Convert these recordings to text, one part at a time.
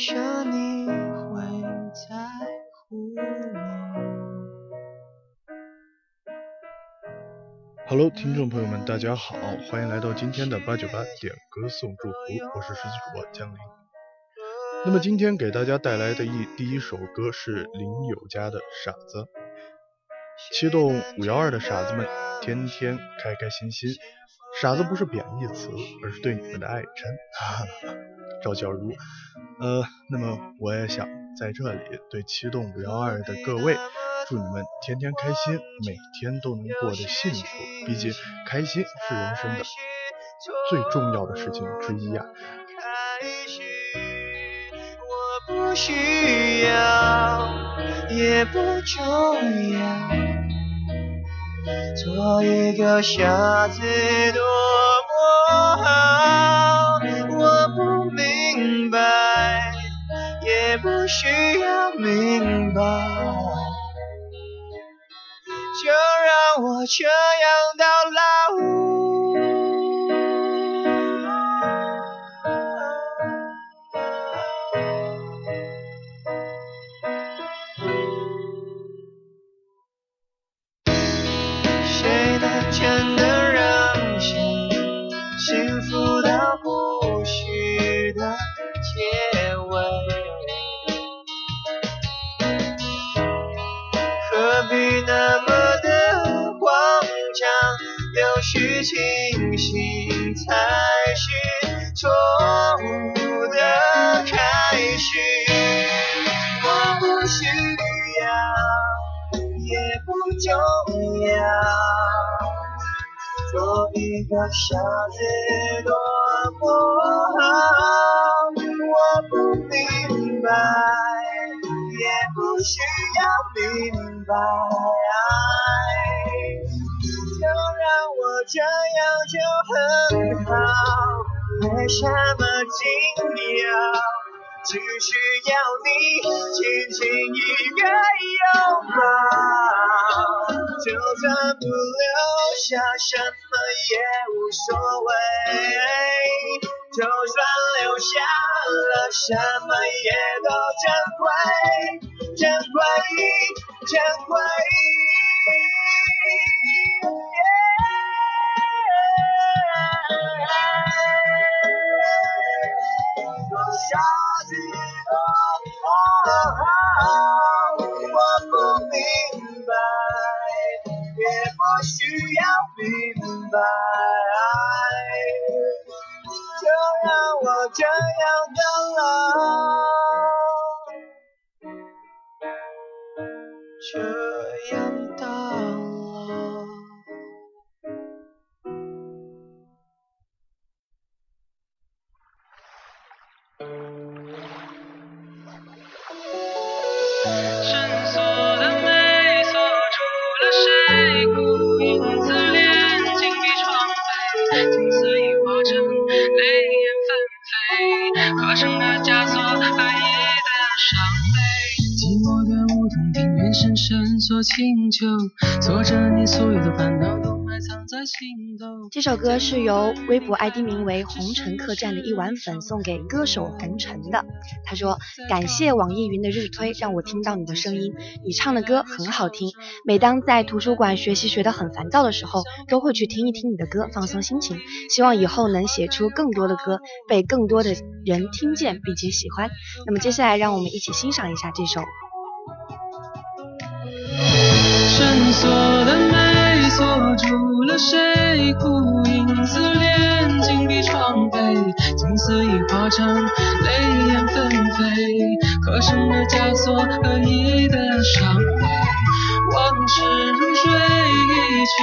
下你会在乎我。Hello，听众朋友们，大家好，欢迎来到今天的八九八点歌送祝福，我是实习主播江林。那么今天给大家带来的一第一首歌是林宥嘉的《傻子》，七栋五幺二的傻子们，天天开开心心。傻子不是贬义词，而是对你们的爱称。哈哈，赵小茹。呃，那么我也想在这里对七栋五幺二的各位。祝你们天天开心，每天都能过得幸福。毕竟，开心是人生的最重要的事情之一呀。开心，我不需要，也不重要。做一个傻子多需要明白。就让我这样到老。笑得多么好，我不明白，也不需要明白，就让我这样就很好，没什么紧要，只需要你轻轻一个拥抱，就算不留下什么也无所谓，就算留下了什么也都珍贵，珍贵，珍贵。下去的话，我不明白，也不需要明白，就让我这样等来。深锁清秋，锁着你所有的烦恼都埋藏在心头。这首歌是由微博 ID 名为“红尘客栈”的一碗粉送给歌手红尘的。他说：“感谢网易云的日推，让我听到你的声音。你唱的歌很好听，每当在图书馆学习学得很烦躁的时候，都会去听一听你的歌，放松心情。希望以后能写出更多的歌，被更多的人听见并且喜欢。那么接下来，让我们一起欣赏一下这首。”锁的美锁住了谁？孤影自怜，紧闭窗扉，金丝已化成泪眼纷飞，刻成了枷锁，恶意的伤悲。往事如水，一去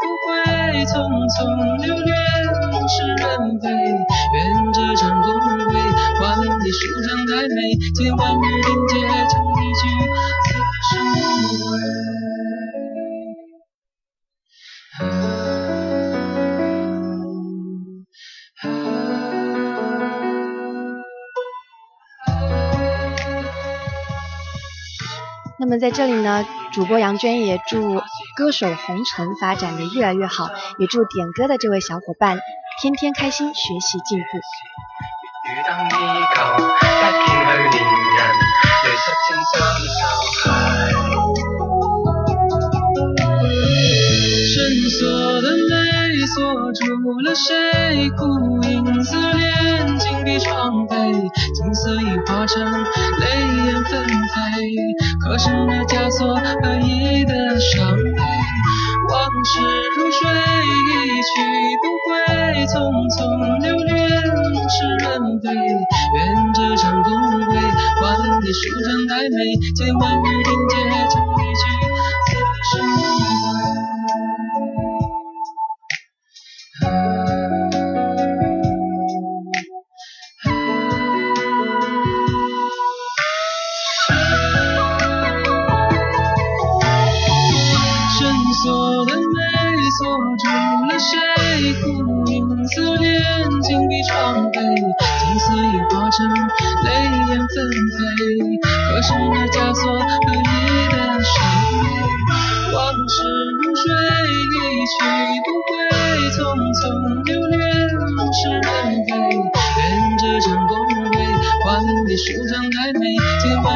不回，匆匆流连是人非。愿这场恭维，换你舒畅太美，借万语凝结成一句那么在这里呢，主播杨娟也祝歌手红尘发展的越来越好，也祝点歌的这位小伙伴天天开心，学习进步。锁住了谁，孤影思念，紧闭窗扉，青丝已化成泪眼纷飞。可是那枷锁和你的伤悲，往事如水，一去不回，匆匆流年，物是人非。愿这场梦会换你的舒张，美飞千万。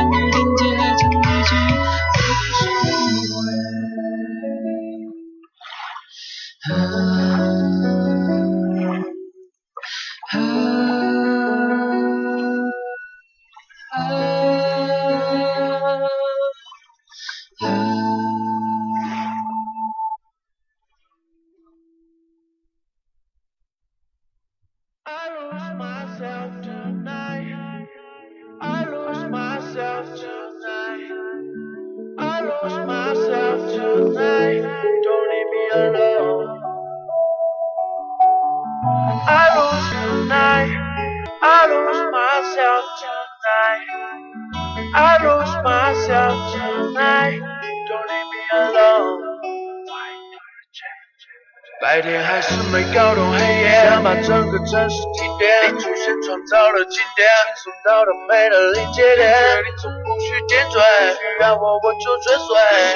搞懂黑夜，想把整个城市停电。你出现创造了经典，送到了美的临界点。你从不需点缀，需要我我就追随。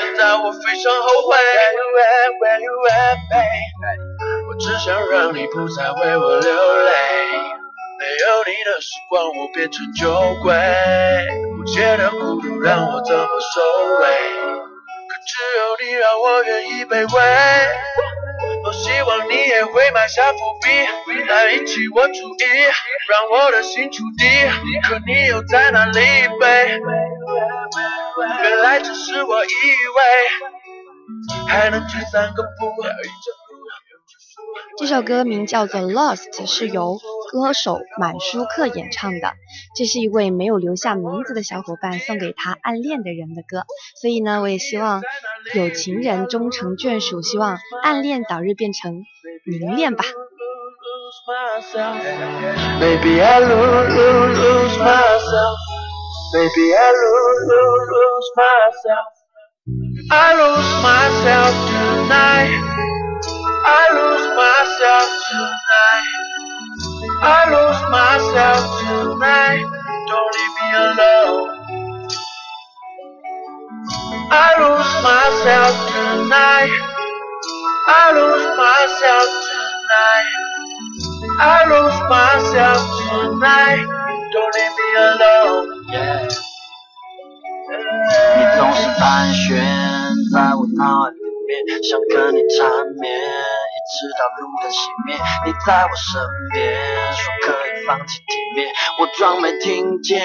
现在我非常后悔。Where you at, where you at, babe？我只想让你不再为我流泪。没有你的时光，我变成酒鬼。不解的孤独让我怎么收尾？可只有你让我愿意卑微。多希望你也会埋下伏笔，来引起我注意，让我的心触底。可你又在哪里飞？原来只是我以为，还能退三个步。这首歌名叫做《Lost》，是由歌手满舒克演唱的。这是一位没有留下名字的小伙伴送给他暗恋的人的歌，所以呢，我也希望有情人终成眷属，希望暗恋早日变成明恋吧。Maybe I lose, lose, lose myself. Maybe I lose, lose, lose myself. I lose myself tonight. I lose myself tonight. I lose myself tonight. Don't leave me alone. I lose myself tonight. I lose myself tonight. I lose myself tonight. Don't leave me alone. Yeah. 你总是盘旋在我脑海里面，想跟你缠绵，一直到路灯熄灭，你在我身边， 说可以放弃体面，我装没听见，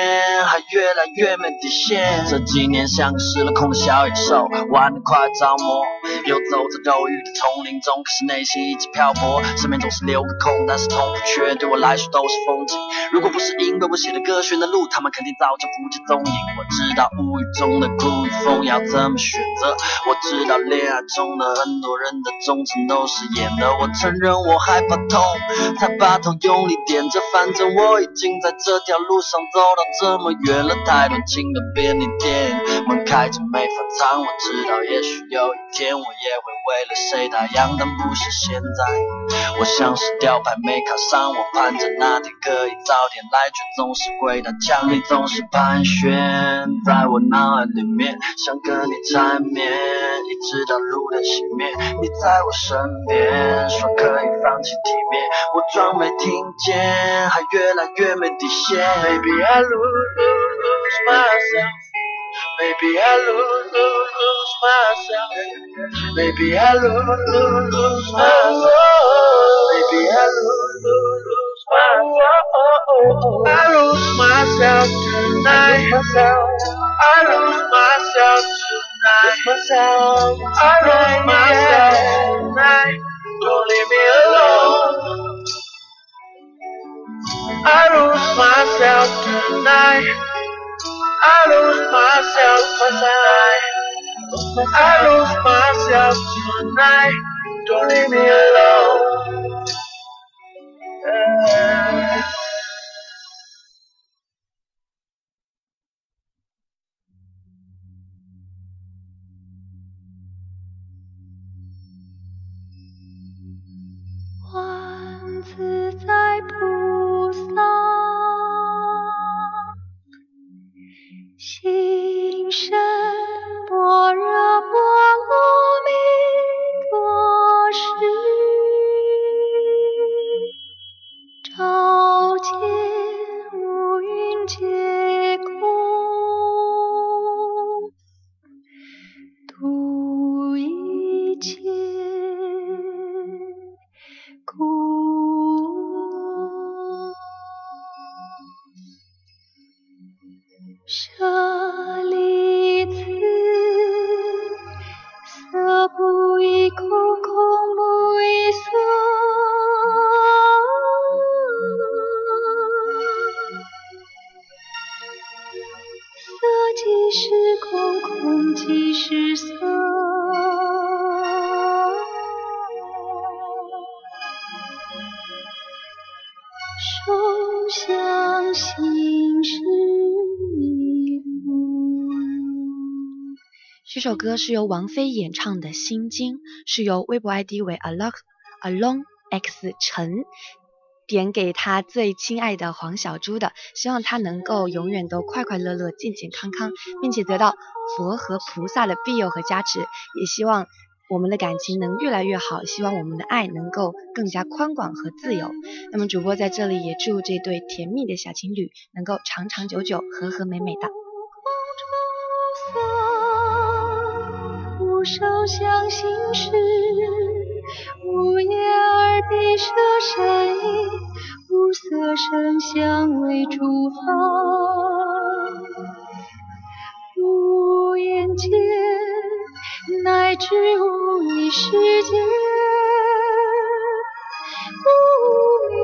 还越来越没底线。这几年像个失了控的小野兽，玩得快着魔，游走在肉欲的丛林中，可是内心一直漂泊，身边总是留个空，但是痛不缺，对我来说都是风景。如果不是因为我写的歌选的路，他们肯定早就不见踪影。我知道无语中的苦与风要怎么选择，我知道恋爱中的很多人的忠诚都是演的。我承认我害怕痛，才把头用力点着，反正我已经在这条路上走到这么远了。太多情的便利店门开着没法藏。我知道也许有一天我也会为了谁打烊，但不是现在。我像是吊牌没卡上，我盼着那天可以早点来，却总是回到墙，你总是盘旋在我脑海里面，想跟你缠绵，一直到路灯熄灭，你在我身边说可以放弃体面，我装没听见，还越来越没底线。Maybe I lose myself. Maybe I lose, lose, myself. Maybe I lose, lose, lose myself. Maybe I lose, lose, lose myself. I lose myself tonight. I lose myself tonight. I lose myself tonight. Don't leave me alone. I lose myself tonight. I lose myself tonight. I lose myself tonight. Don't leave me alone. Uh, 想行识亦不如。这首歌是由王菲演唱的《心经》，是由微博 ID 为 along along x 陈点给他最亲爱的黄小猪的，希望他能够永远都快快乐乐、健健康康，并且得到佛和菩萨的庇佑和加持，也希望我们的感情能越来越好，希望我们的爱能够更加宽广和自由。那么主播在这里也祝这对甜蜜的小情侣能够长长久久、和和美美的。无受想行识，无眼耳鼻舌身意，无色声香味触法，无眼至无意识界，无明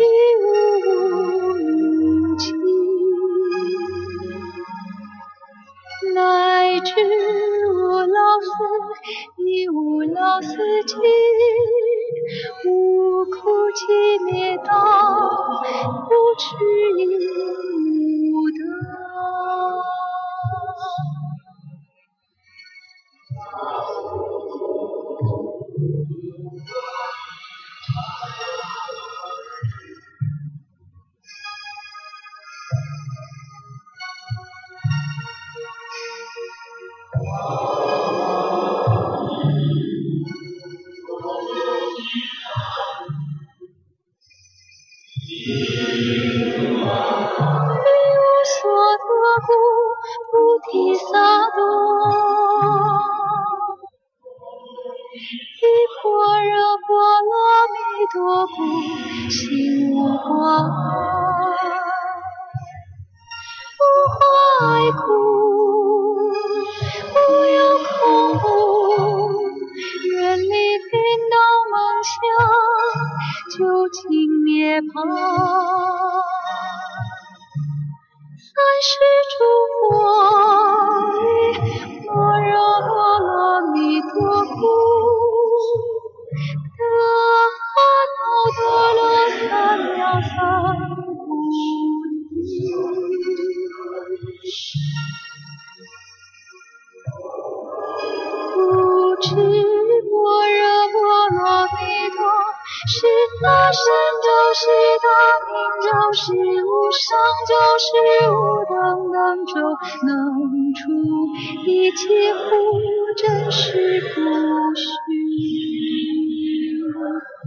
亦无明尽。乃至无老死，亦无老死尽；无苦集灭道，不痴亦 竟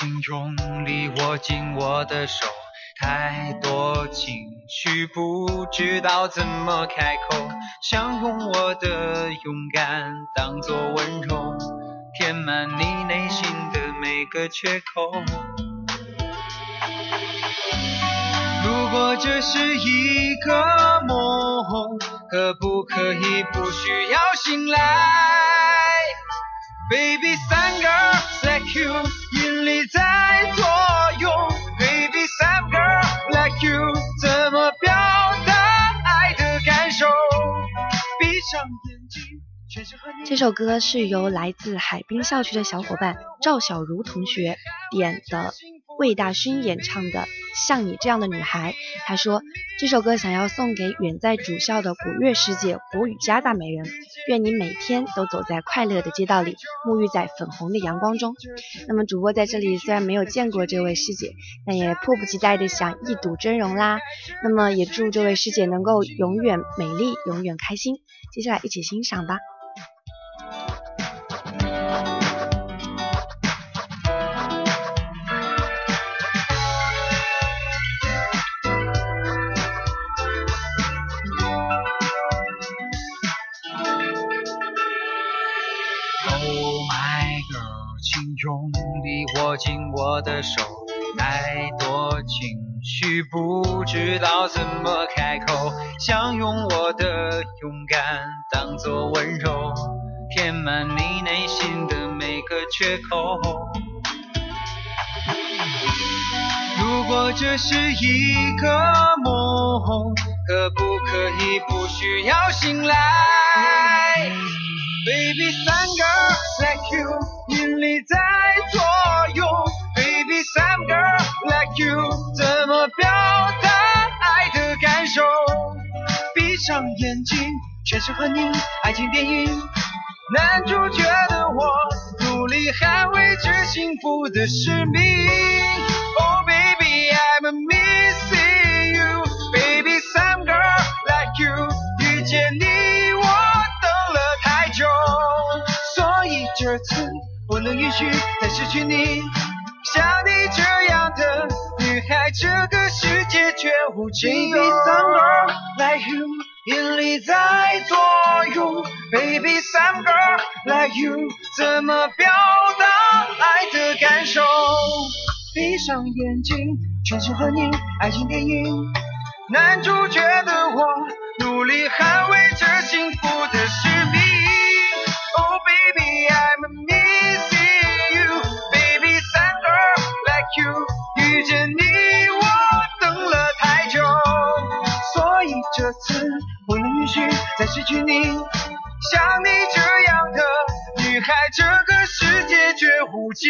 请用力握紧我的手，太多情绪不知道怎么开口，想用我的勇敢当作温柔，填满你内心的每个缺口。如果这是一个梦，可不可以不需要醒来，baby 三个 like you 引力在作用，baby 三个 like you 怎么表达爱的感受？闭上眼睛。这首歌是由来自海滨校区的小伙伴赵小茹同学点的魏大勋演唱的像你这样的女孩》，她说这首歌想要送给远在主校的古月师姐古雨家大美人，愿你每天都走在快乐的街道里，沐浴在粉红的阳光中。那么主播在这里虽然没有见过这位师姐，但也迫不及待的想一睹真容啦。那么也祝这位师姐能够永远美丽，永远开心。接下来一起欣赏吧。Oh my girl，请用力握紧我的手，太多情绪不知道怎么开口，想用我的勇敢当作温柔，填满你内心的每个缺口。如果这是一个梦，可不可以不需要醒来？Baby, some girls like you. 引力在作用，Baby some girl like you，怎么表达爱的感受？闭上眼睛，全是和你爱情电影。男主角的我，努力捍卫着幸福的使命。我能允许再失去你。像你这样的女孩，这个世界绝无仅有。Baby some girl like you，引力在作用。Baby some girl like you，怎么表达爱的感受？闭上眼睛，全是和你爱情电影。男主角的我，努力捍卫着幸福的使命。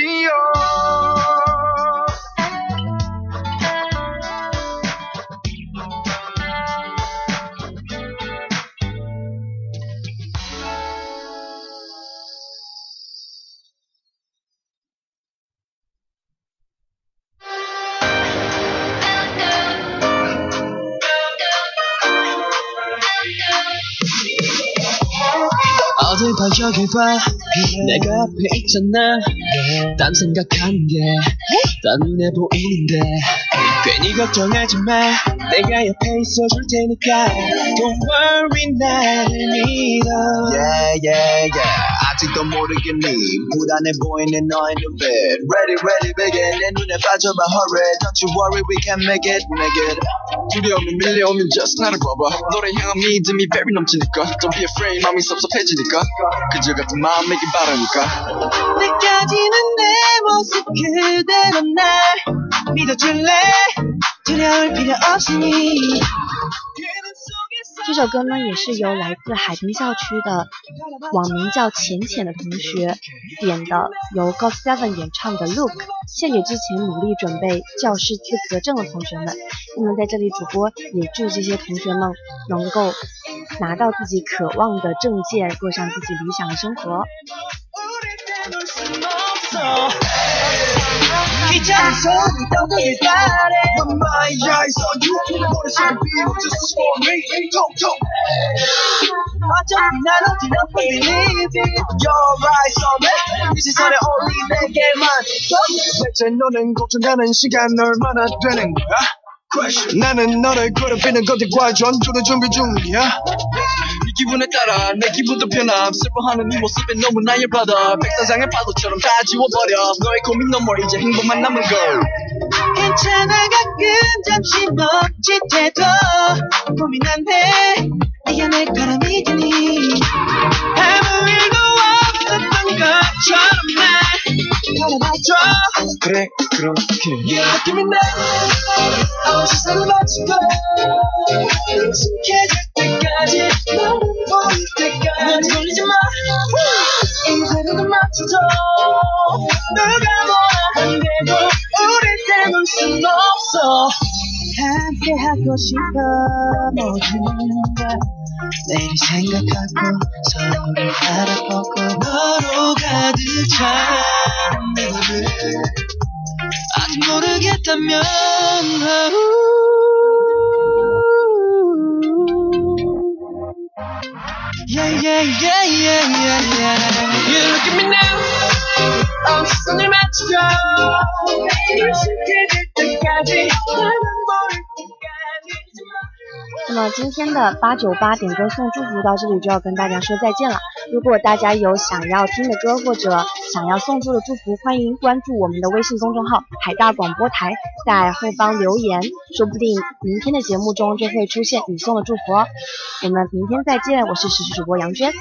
无 봐여길 봐. 내가 앞에 있잖아. 딴 생각하는 게다 눈에 보이는데 괜히 걱정하지 마. 내가 옆에 있어줄 테니까 Don't worry 나를 믿어. Yeah, yeah, yeah. 아직도 모르겠니? 불안해 보이는 너의 눈빛. Ready, ready, begin. 내 눈에 빠져봐, hurry. Don't you worry, we can make it, make it. 두려움이 밀려오면 just 나를 봐봐 너를 향한 믿음이 very 넘치니까 Don't be afraid 마음이 섭섭해지니까 그저 같은 마음이길 바라니까 느껴지는 내 모습 그대로 날 믿어줄래 두려울 필요 없으니 这首歌呢，也是由来自海滨校区的网名叫浅浅的同学点的，由 God Seven 演唱的《Look》，献给之前努力准备教师资格证的同学们。那么在这里，主播也祝这些同学们能够拿到自己渴望的证件，过上自己理想的生活。귀찮은 소리 떠들길 바래 When my eyes on you, 머릿속에 비워져서 소리. 톡톡. 어차피 난 어디 not believe it Your eyes on me. 이 시선에 only 내게만 대체 너는 걱정하는 시간 얼마나 되는 거야? Question. 나는 너를 괴롭히는 것들과 전투를 준비 중이야. 이 기분에 따라 내 기분도 변함. 슬퍼하는 네 모습에 너무나 열받아 백사장의 파도처럼 다 지워버려. 너의 고민 너머 이제 행복만 남은 걸. 괜찮아 가끔 잠시 멈칫해도 고민 네가 내 거라 믿으니. 아무 일도 없었던 것처럼 날 바라봐줘 그래, 그렇게. You give me now 아무 시선을 맞추고 익숙해질 때까지 너를 보일 때까지. 넌 돌리지 마. 인생을 맞춰줘. 누가 뭐라 한데도 우릴 때울 순 없어. 함께 하고 싶어. 걸 내일 생각하고 서로를 바라보고 너로 가득 찬내 맘을 아직 모르겠다면 Yeah, yeah, yeah, yeah, yeah, yeah. You look at me now. 어, 시선을 맞추고. 익숙해질 때까지. 나는 모를 때까지. 那么今天的八九八点歌送祝福到这里就要跟大家说再见了。 如果大家有想要听的歌或者想要送出的祝福，欢迎关注我们的微信公众号“海大广播台”，在后方留言，说不定明天的节目中就会出现你送的祝福哦。我们明天再见，我是实时主播杨娟。